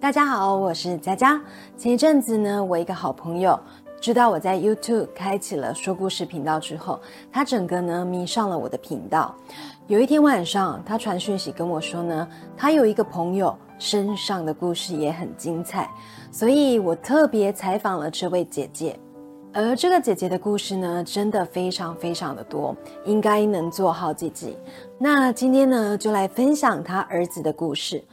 大家好，我是佳佳。前一阵子呢，我一个好朋友知道我在 YouTube 开启了说故事频道之后，他整个呢迷上了我的频道。有一天晚上，他传讯息跟我说呢，他有一个朋友身上的故事也很精彩，所以我特别采访了这位姐姐。而这个姐姐的故事呢，真的非常非常的多，应该能做好几集。那今天呢，就来分享她儿子的故事。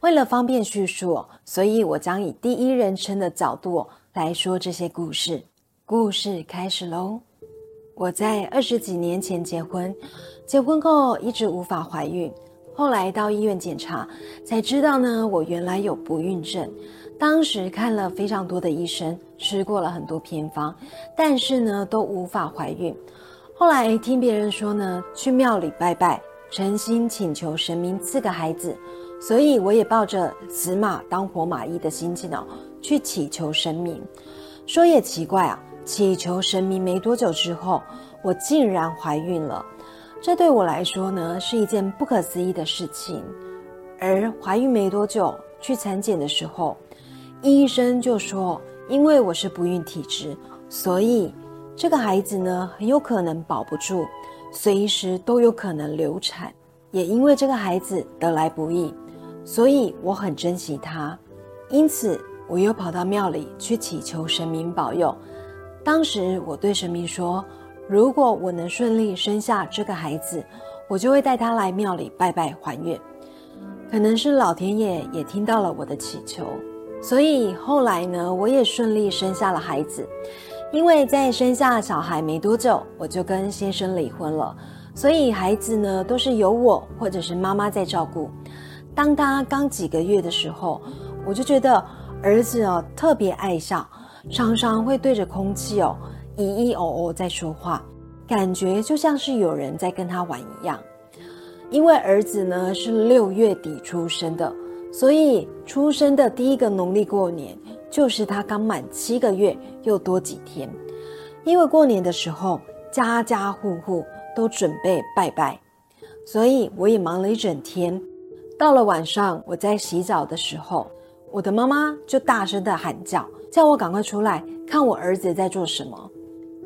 为了方便叙述，所以我将以第一人称的角度来说这些故事。故事开始喽！我在二十几年前结婚，结婚后一直无法怀孕，后来到医院检查，才知道呢，我原来有不孕症。当时看了非常多的医生，吃过了很多偏方，但是呢，都无法怀孕。后来听别人说呢，去庙里拜拜，诚心请求神明赐个孩子。所以我也抱着死马当活马医的心情哦，去祈求神明。说也奇怪啊，祈求神明没多久之后，我竟然怀孕了。这对我来说呢，是一件不可思议的事情。而怀孕没多久去产检的时候，医生就说，因为我是不孕体质，所以这个孩子呢，很有可能保不住，随时都有可能流产。也因为这个孩子得来不易。所以我很珍惜他，因此我又跑到庙里去祈求神明保佑。当时我对神明说：“如果我能顺利生下这个孩子，我就会带他来庙里拜拜还愿。”可能是老天爷也听到了我的祈求，所以后来呢，我也顺利生下了孩子。因为在生下小孩没多久，我就跟先生离婚了，所以孩子呢都是由我或者是妈妈在照顾。当他刚几个月的时候，我就觉得儿子哦特别爱笑，常常会对着空气哦咿咿哦哦在说话，感觉就像是有人在跟他玩一样。因为儿子呢是六月底出生的，所以出生的第一个农历过年就是他刚满七个月又多几天。因为过年的时候家家户户都准备拜拜，所以我也忙了一整天。到了晚上，我在洗澡的时候，我的妈妈就大声的喊叫，叫我赶快出来看我儿子在做什么。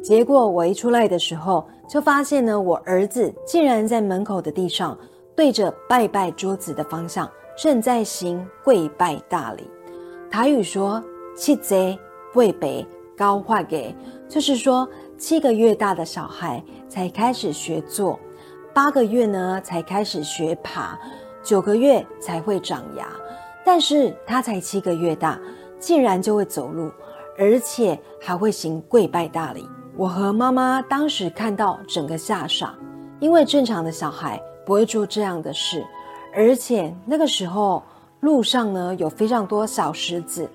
结果我一出来的时候，就发现呢，我儿子竟然在门口的地上，对着拜拜桌子的方向，正在行跪拜大礼。台语说“七贼跪北高化给”，就是说七个月大的小孩才开始学坐，八个月呢才开始学爬。九个月才会长牙，但是他才七个月大，竟然就会走路，而且还会行跪拜大礼。我和妈妈当时看到，整个吓傻，因为正常的小孩不会做这样的事，而且那个时候路上呢有非常多小石子，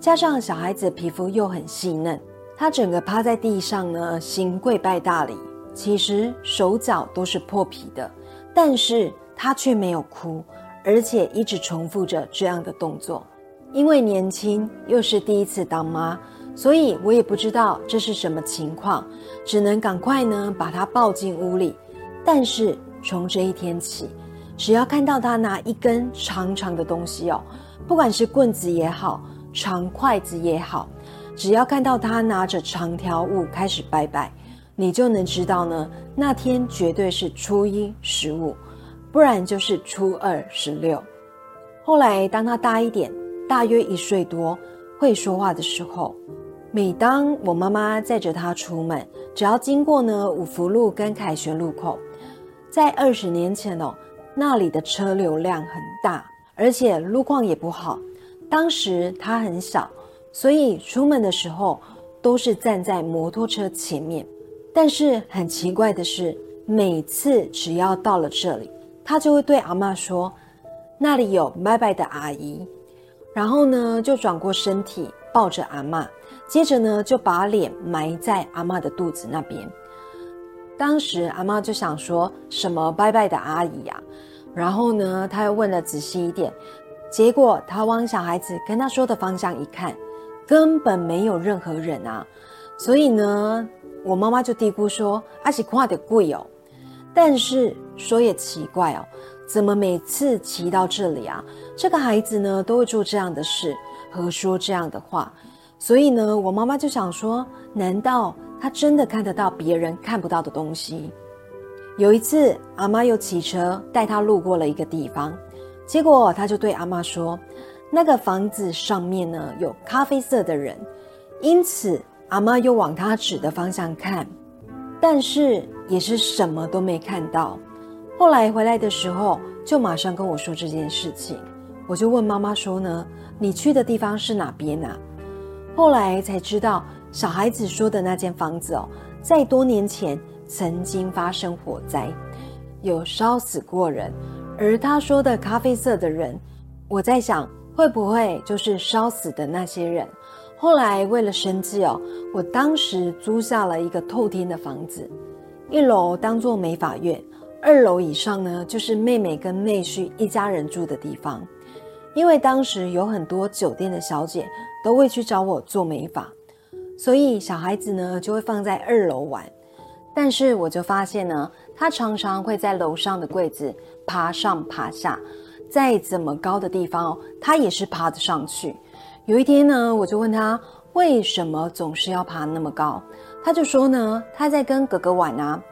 加上小孩子皮肤又很细嫩，他整个趴在地上呢行跪拜大礼，其实手脚都是破皮的，但是。他却没有哭，而且一直重复着这样的动作。因为年轻又是第一次当妈，所以我也不知道这是什么情况，只能赶快呢把他抱进屋里。但是从这一天起，只要看到他拿一根长长的东西哦，不管是棍子也好，长筷子也好，只要看到他拿着长条物开始拜拜，你就能知道呢，那天绝对是初一十五。不然就是初二十六。后来，当他大一点，大约一岁多，会说话的时候，每当我妈妈载着他出门，只要经过呢五福路跟凯旋路口，在二十年前哦，那里的车流量很大，而且路况也不好。当时他很小，所以出门的时候都是站在摩托车前面。但是很奇怪的是，每次只要到了这里，他就会对阿妈说：“那里有拜拜的阿姨。”然后呢，就转过身体抱着阿妈，接着呢，就把脸埋在阿妈的肚子那边。当时阿妈就想说什么拜拜的阿姨呀？然后呢，他又问了仔细一点，结果他往小孩子跟他说的方向一看，根本没有任何人啊。所以呢，我妈妈就嘀咕说：“阿喜夸的贵哦。”但是说也奇怪哦，怎么每次骑到这里啊，这个孩子呢都会做这样的事和说这样的话？所以呢，我妈妈就想说：难道他真的看得到别人看不到的东西？有一次，阿妈又骑车带他路过了一个地方，结果他就对阿妈说：“那个房子上面呢有咖啡色的人。”因此，阿妈又往他指的方向看，但是也是什么都没看到。后来回来的时候，就马上跟我说这件事情。我就问妈妈说：“呢，你去的地方是哪边啊？”后来才知道，小孩子说的那间房子哦，在多年前。曾经发生火灾，有烧死过人，而他说的咖啡色的人，我在想会不会就是烧死的那些人？后来为了生计哦，我当时租下了一个透天的房子，一楼当做美法院，二楼以上呢就是妹妹跟妹婿一家人住的地方。因为当时有很多酒店的小姐都会去找我做美发，所以小孩子呢就会放在二楼玩。但是我就发现呢，他常常会在楼上的柜子爬上爬下，再怎么高的地方哦，他也是爬得上去。有一天呢，我就问他为什么总是要爬那么高，他就说呢，他在跟哥哥玩啊。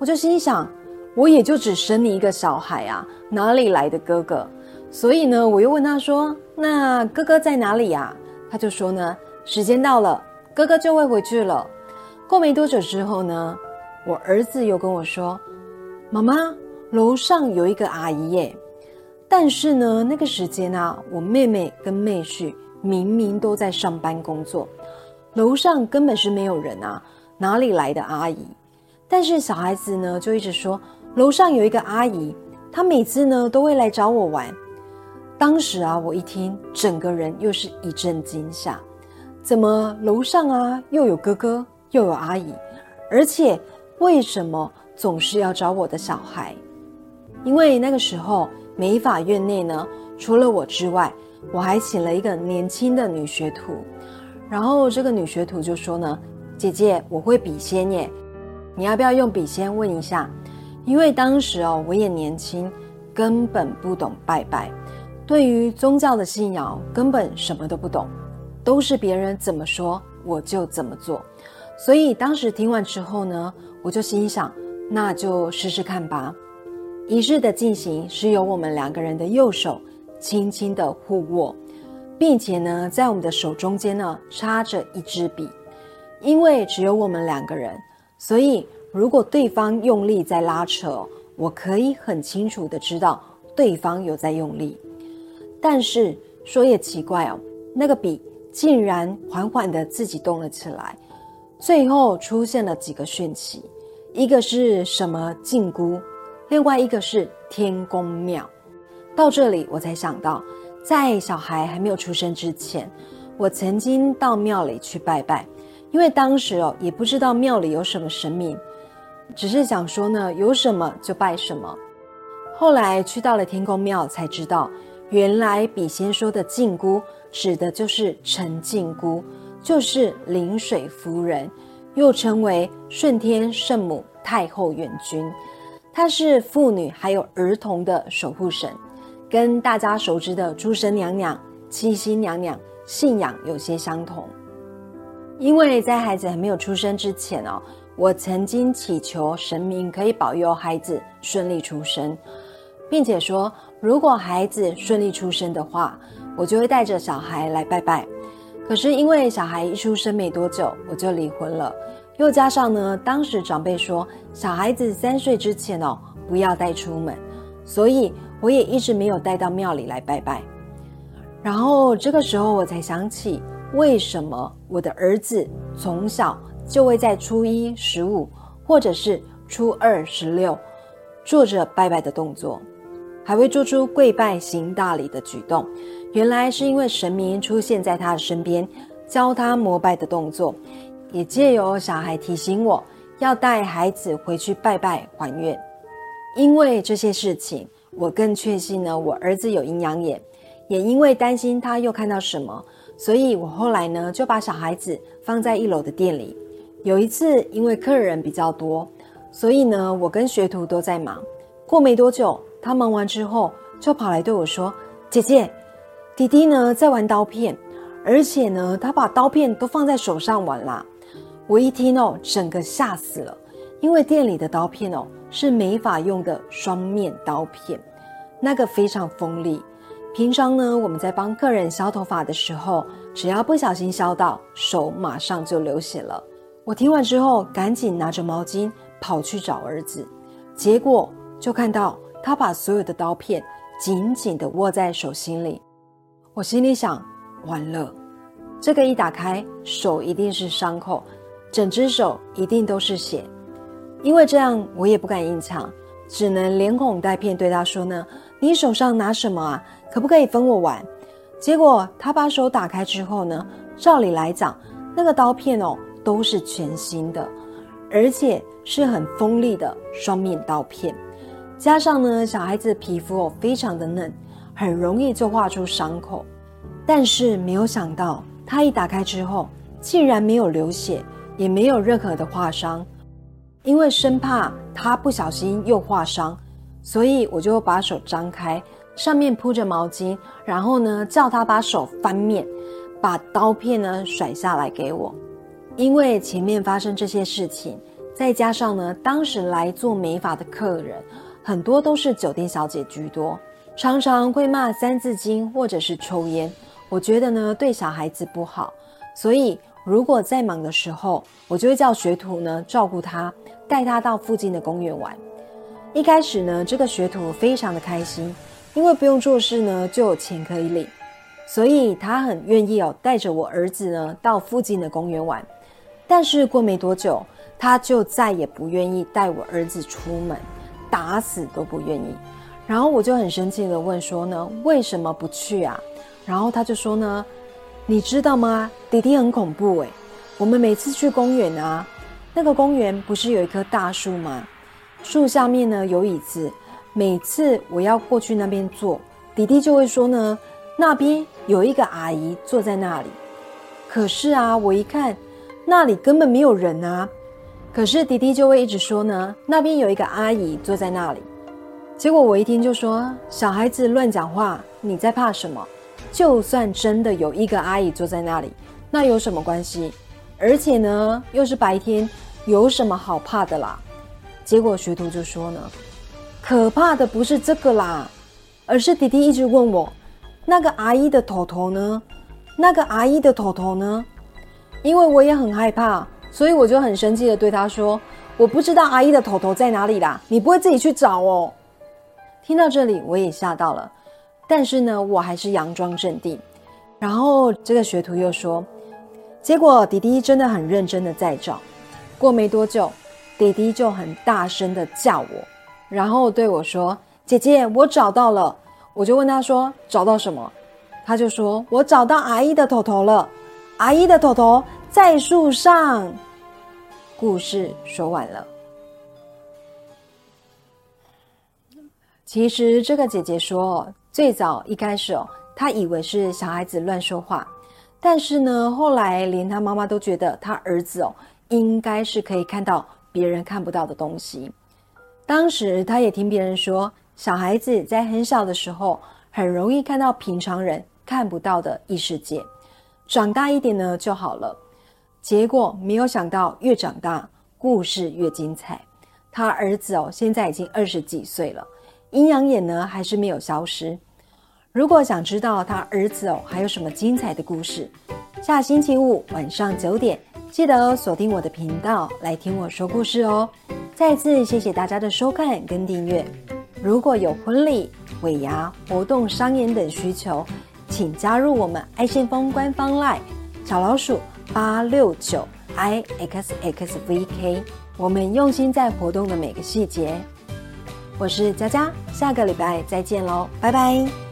我就心想，我也就只生你一个小孩啊，哪里来的哥哥？所以呢，我又问他说，那哥哥在哪里呀？他就说呢，时间到了，哥哥就会回去了。过没多久之后呢？我儿子又跟我说：“妈妈，楼上有一个阿姨耶。”但是呢，那个时间啊，我妹妹跟妹婿明明都在上班工作，楼上根本是没有人啊，哪里来的阿姨？但是小孩子呢，就一直说楼上有一个阿姨，她每次呢都会来找我玩。当时啊，我一听，整个人又是一阵惊吓，怎么楼上啊又有哥哥又有阿姨，而且。为什么总是要找我的小孩？因为那个时候美法院内呢，除了我之外，我还请了一个年轻的女学徒。然后这个女学徒就说呢：“姐姐，我会笔仙耶，你要不要用笔仙问一下？”因为当时哦，我也年轻，根本不懂拜拜，对于宗教的信仰根本什么都不懂，都是别人怎么说我就怎么做。所以当时听完之后呢。我就心想，那就试试看吧。仪式的进行是由我们两个人的右手轻轻的互握，并且呢，在我们的手中间呢插着一支笔。因为只有我们两个人，所以如果对方用力在拉扯，我可以很清楚的知道对方有在用力。但是说也奇怪哦，那个笔竟然缓缓的自己动了起来，最后出现了几个讯息。一个是什么禁箍，另外一个是天宫庙。到这里，我才想到，在小孩还没有出生之前，我曾经到庙里去拜拜，因为当时哦也不知道庙里有什么神明，只是想说呢，有什么就拜什么。后来去到了天宫庙，才知道原来笔仙说的禁箍，指的就是陈禁箍，就是临水夫人。又称为顺天圣母太后元君，她是妇女还有儿童的守护神，跟大家熟知的诸神娘娘、七星娘娘信仰有些相同。因为在孩子还没有出生之前哦，我曾经祈求神明可以保佑孩子顺利出生，并且说如果孩子顺利出生的话，我就会带着小孩来拜拜。可是因为小孩一出生没多久，我就离婚了。又加上呢，当时长辈说小孩子三岁之前哦，不要带出门，所以我也一直没有带到庙里来拜拜。然后这个时候我才想起，为什么我的儿子从小就会在初一十五或者是初二十六做着拜拜的动作，还会做出跪拜行大礼的举动。原来是因为神明出现在他的身边，教他膜拜的动作，也借由小孩提醒我要带孩子回去拜拜还愿。因为这些事情，我更确信呢，我儿子有阴阳眼，也因为担心他又看到什么，所以我后来呢就把小孩子放在一楼的店里。有一次，因为客人比较多，所以呢我跟学徒都在忙。过没多久，他忙完之后就跑来对我说：“姐姐，弟弟呢在玩刀片，而且呢他把刀片都放在手上玩啦。”我一听哦，整个吓死了，因为店里的刀片哦是没法用的双面刀片，那个非常锋利。平常呢，我们在帮客人削头发的时候，只要不小心削到，手马上就流血了。我听完之后，赶紧拿着毛巾跑去找儿子，结果就看到他把所有的刀片紧紧地握在手心里。我心里想：完了，这个一打开，手一定是伤口，整只手一定都是血。因为这样，我也不敢硬抢，只能连哄带骗对他说呢：“你手上拿什么啊？”可不可以分我玩？结果他把手打开之后呢，照理来讲，那个刀片哦都是全新的，而且是很锋利的双面刀片。加上呢，小孩子皮肤哦非常的嫩，很容易就画出伤口。但是没有想到，他一打开之后，竟然没有流血，也没有任何的划伤。因为生怕他不小心又划伤，所以我就把手张开。上面铺着毛巾，然后呢，叫他把手翻面，把刀片呢甩下来给我。因为前面发生这些事情，再加上呢，当时来做美发的客人很多都是酒店小姐居多，常常会骂三字经或者是抽烟。我觉得呢，对小孩子不好，所以如果在忙的时候，我就会叫学徒呢照顾他，带他到附近的公园玩。一开始呢，这个学徒非常的开心。因为不用做事呢，就有钱可以领，所以他很愿意哦，带着我儿子呢到附近的公园玩。但是过没多久，他就再也不愿意带我儿子出门，打死都不愿意。然后我就很生气的问说呢，为什么不去啊？然后他就说呢，你知道吗？弟弟很恐怖诶。我们每次去公园啊，那个公园不是有一棵大树吗？树下面呢有椅子。每次我要过去那边坐，弟弟就会说呢，那边有一个阿姨坐在那里。可是啊，我一看那里根本没有人啊。可是弟弟就会一直说呢，那边有一个阿姨坐在那里。结果我一听就说，小孩子乱讲话，你在怕什么？就算真的有一个阿姨坐在那里，那有什么关系？而且呢，又是白天，有什么好怕的啦？结果学徒就说呢。可怕的不是这个啦，而是弟弟一直问我，那个阿姨的头头呢？那个阿姨的头头呢？因为我也很害怕，所以我就很生气的对他说：“我不知道阿姨的头头在哪里啦，你不会自己去找哦。”听到这里，我也吓到了，但是呢，我还是佯装镇定。然后这个学徒又说，结果弟弟真的很认真的在找，过没多久，弟弟就很大声的叫我。然后对我说：“姐姐，我找到了。”我就问他说：“找到什么？”他就说：“我找到阿姨的头头了，阿姨的头头在树上。”故事说完了。其实这个姐姐说，最早一开始哦，她以为是小孩子乱说话，但是呢，后来连她妈妈都觉得她儿子哦，应该是可以看到别人看不到的东西。当时他也听别人说，小孩子在很小的时候很容易看到平常人看不到的异世界，长大一点呢就好了。结果没有想到，越长大故事越精彩。他儿子哦，现在已经二十几岁了，阴阳眼呢还是没有消失。如果想知道他儿子哦还有什么精彩的故事，下星期五晚上九点。记得锁定我的频道来听我说故事哦！再次谢谢大家的收看跟订阅。如果有婚礼、尾牙、活动、商演等需求，请加入我们爱信丰官方 Live 小老鼠八六九 i x x v k。我们用心在活动的每个细节。我是佳佳，下个礼拜再见喽，拜拜。